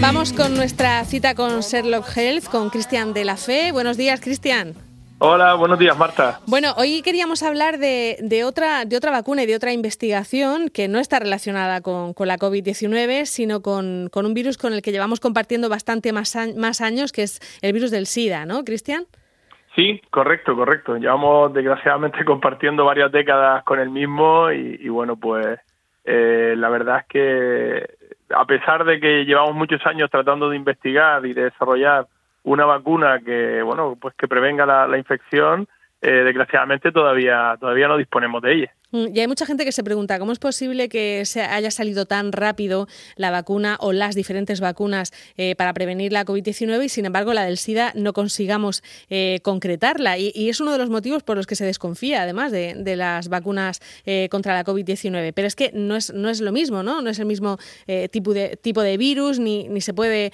Vamos con nuestra cita con Sherlock Health, con Cristian de la Fe. Buenos días, Cristian. Hola, buenos días, Marta. Bueno, hoy queríamos hablar de, de, otra, de otra vacuna y de otra investigación que no está relacionada con, con la COVID-19, sino con, con, un virus con el que llevamos compartiendo bastante más, más años, que es el virus del SIDA, ¿no, Cristian? Sí, correcto, correcto. Llevamos desgraciadamente compartiendo varias décadas con el mismo y, y bueno, pues eh, la verdad es que a pesar de que llevamos muchos años tratando de investigar y de desarrollar una vacuna que bueno pues que prevenga la, la infección eh, desgraciadamente todavía todavía no disponemos de ella Mm, y hay mucha gente que se pregunta cómo es posible que se haya salido tan rápido la vacuna o las diferentes vacunas eh, para prevenir la COVID-19 y sin embargo la del SIDA no consigamos eh, concretarla. Y, es uno de los motivos por los que se desconfía además de, de las vacunas eh, contra la COVID-19. Pero es que no es, no es lo mismo, ¿no? No es el mismo eh, tipo, de, tipo de virus ni, ni se puede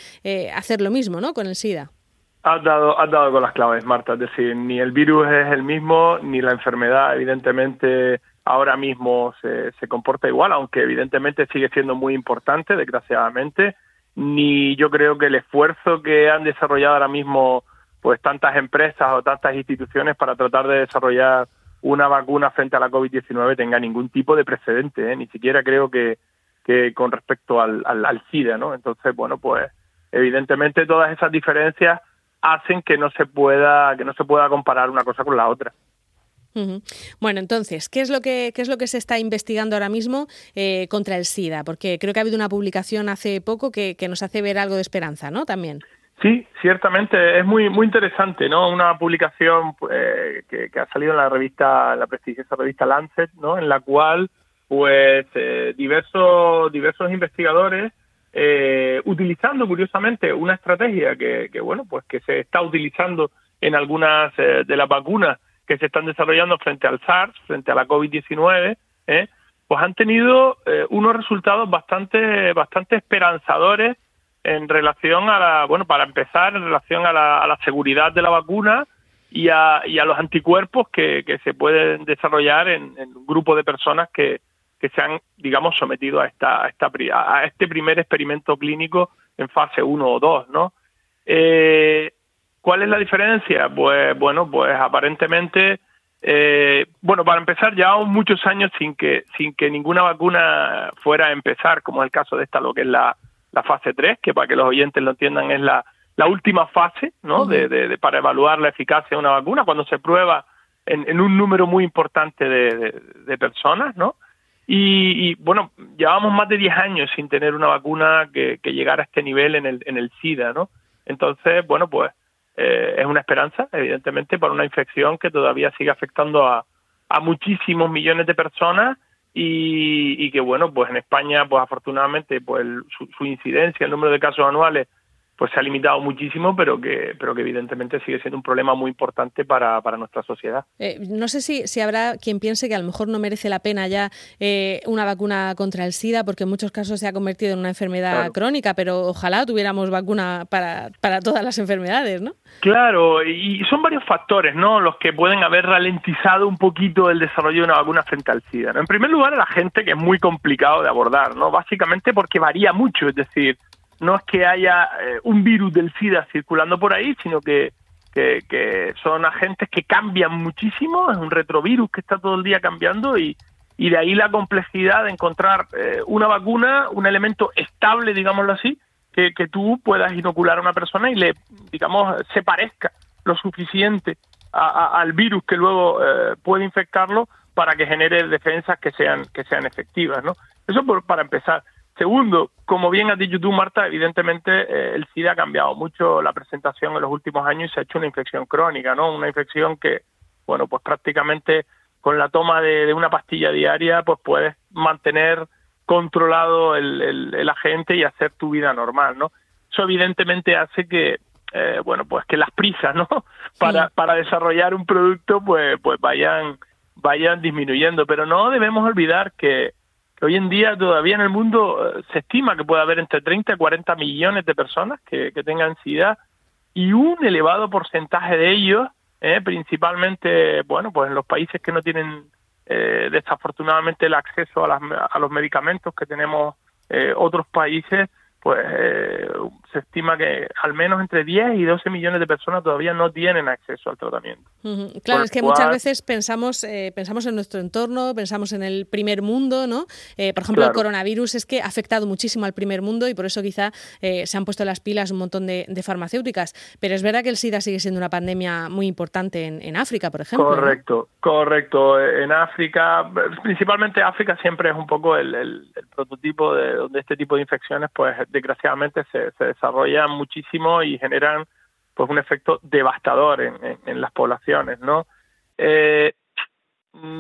hacer lo mismo ¿no? con el SIDA. Has dado, has dado con las claves, Marta. Es decir, ni el virus es el mismo, ni la enfermedad, evidentemente, ahora mismo se, se comporta igual, aunque evidentemente sigue siendo muy importante, desgraciadamente. Ni yo creo que el esfuerzo que han desarrollado ahora mismo pues tantas empresas o tantas instituciones para tratar de desarrollar una vacuna frente a la COVID-19 tenga ningún tipo de precedente, ¿eh? ni siquiera creo que, que con respecto al, al, al SIDA, ¿no? Entonces, bueno, pues evidentemente todas esas diferencias hacen que no se pueda que no se pueda comparar una cosa con la otra. Uh -huh. Bueno, entonces, ¿qué es lo que qué es lo que se está investigando ahora mismo eh, contra el SIDA? Porque creo que ha habido una publicación hace poco que, que nos hace ver algo de esperanza, ¿no? También. Sí, ciertamente es muy muy interesante, ¿no? Una publicación eh, que, que, ha salido en la revista, la prestigiosa revista Lancet, ¿no? En la cual, pues, eh, diversos diversos investigadores eh, utilizando curiosamente una estrategia que, bueno pues que se está utilizando en algunas eh, de las vacunas que se están desarrollando frente al SARS, frente a la COVID-19, ¿eh? pues han tenido eh, unos resultados bastante bastante esperanzadores en relación a la bueno para empezar en relación a la, a la seguridad de la vacuna y a, y a los anticuerpos que, que se pueden desarrollar en un grupo de personas que que se han, digamos, sometido a, esta, a, esta, a este primer experimento clínico en fase 1 o 2, ¿no? Eh, ¿Cuál es la diferencia? Pues, bueno, pues aparentemente, eh, bueno, para empezar, llevamos muchos años sin que, sin que ninguna vacuna fuera a empezar, como es el caso de esta, lo que es la, la fase 3, que para que los oyentes lo entiendan es la, la última fase, ¿no? Uh -huh. de, de, de, para evaluar la eficacia de una vacuna, cuando se prueba en, en un número muy importante de, de personas, ¿no? Y, y, bueno, llevamos más de 10 años sin tener una vacuna que, que llegara a este nivel en el, en el SIDA, ¿no? Entonces, bueno, pues eh, es una esperanza, evidentemente, para una infección que todavía sigue afectando a, a muchísimos millones de personas y, y, que, bueno, pues en España, pues afortunadamente, pues su, su incidencia, el número de casos anuales pues se ha limitado muchísimo, pero que, pero que evidentemente sigue siendo un problema muy importante para, para nuestra sociedad. Eh, no sé si, si habrá quien piense que a lo mejor no merece la pena ya eh, una vacuna contra el SIDA, porque en muchos casos se ha convertido en una enfermedad claro. crónica, pero ojalá tuviéramos vacuna para, para todas las enfermedades, ¿no? Claro, y son varios factores, ¿no? Los que pueden haber ralentizado un poquito el desarrollo de una vacuna frente al SIDA. ¿no? En primer lugar, a la gente que es muy complicado de abordar, ¿no? Básicamente porque varía mucho, es decir, no es que haya eh, un virus del SIDA circulando por ahí, sino que, son agentes que cambian muchísimo, es un retrovirus que está todo el día cambiando y, de ahí la complejidad de encontrar eh, una vacuna, un elemento estable, digámoslo así, que, tú puedas inocular a una persona y le, digamos, se parezca lo suficiente a, al virus que luego eh, puede infectarlo para que genere defensas que sean, que sean efectivas, ¿no? Eso por, para empezar. Segundo, como bien has dicho tú, Marta, evidentemente eh, el SIDA ha cambiado mucho la presentación en los últimos años y se ha hecho una infección crónica, ¿no? Una infección que, bueno, pues prácticamente con la toma de, de una pastilla diaria, pues puedes mantener controlado el, el, el, agente y hacer tu vida normal, ¿no? Eso evidentemente hace que, eh, bueno, pues que las prisas, ¿no? Para, sí. para desarrollar un producto, pues, pues vayan, vayan disminuyendo, pero no debemos olvidar que Hoy en día todavía en el mundo eh, se estima que puede haber entre 30 y 40 millones de personas que, que tengan SIDA y un elevado porcentaje de ellos, eh, principalmente, bueno, pues en los países que no tienen eh, desafortunadamente el acceso a, las, a los medicamentos que tenemos otros países pues eh, se estima que al menos entre 10 y 12 millones de personas todavía no tienen acceso al tratamiento. Claro, es que muchas veces pensamos eh, pensamos en nuestro entorno, pensamos en el primer mundo, ¿no? Eh, por ejemplo, el coronavirus es que ha afectado muchísimo al primer mundo y por eso quizá se han puesto las pilas un montón de, farmacéuticas. Pero es verdad que el SIDA sigue siendo una pandemia muy importante en, África, por ejemplo. Correcto, correcto. En África, principalmente África siempre es un poco el, el prototipo de donde este tipo de infecciones pues desgraciadamente se, se desarrollan muchísimo y generan pues un efecto devastador en, en, las poblaciones, ¿no? Eh,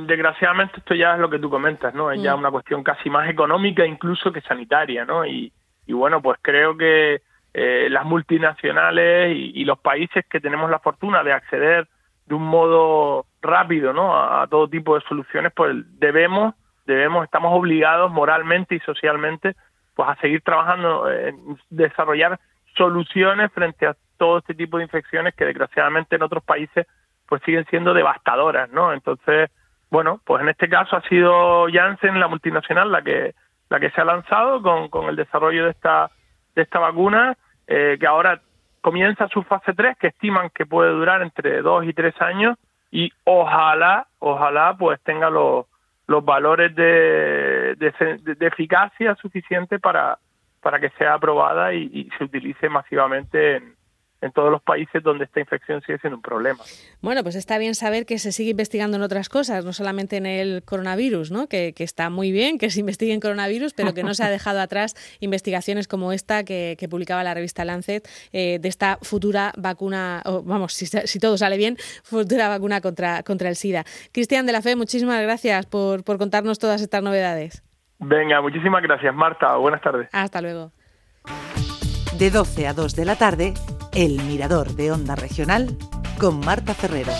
desgraciadamente esto ya es lo que tú comentas, ¿no? Es ya mm. una cuestión casi más económica incluso que sanitaria, ¿no? Y, y bueno, pues creo que eh, las multinacionales y, los países que tenemos la fortuna de acceder de un modo rápido, ¿no? A, a todo tipo de soluciones, pues debemos, debemos, estamos obligados moralmente y socialmente pues a seguir trabajando en desarrollar soluciones frente a todo este tipo de infecciones que desgraciadamente en otros países pues siguen siendo devastadoras, ¿no? Entonces, bueno, pues en este caso ha sido Janssen, la multinacional, la que la que se ha lanzado con, con el desarrollo de esta de esta vacuna eh, que ahora comienza su fase 3 que estiman que puede durar entre dos y tres años y ojalá ojalá pues tenga los los valores de, de, eficacia suficiente para, para que sea aprobada y se utilice masivamente en, en todos los países donde esta infección sigue siendo un problema. Bueno, pues está bien saber que se sigue investigando en otras cosas, no solamente en el coronavirus, ¿no? que, está muy bien que se investigue en coronavirus, pero que no se ha dejado atrás investigaciones como esta que, publicaba la revista Lancet eh, de esta futura vacuna, o vamos, si, todo sale bien, futura vacuna contra, contra el SIDA. Cristian de la Fe, muchísimas gracias por, por contarnos todas estas novedades. Venga, muchísimas gracias, Marta. Buenas tardes. Hasta luego. De 12 a 2 de la tarde, el Mirador de Onda Regional con Marta Ferrero.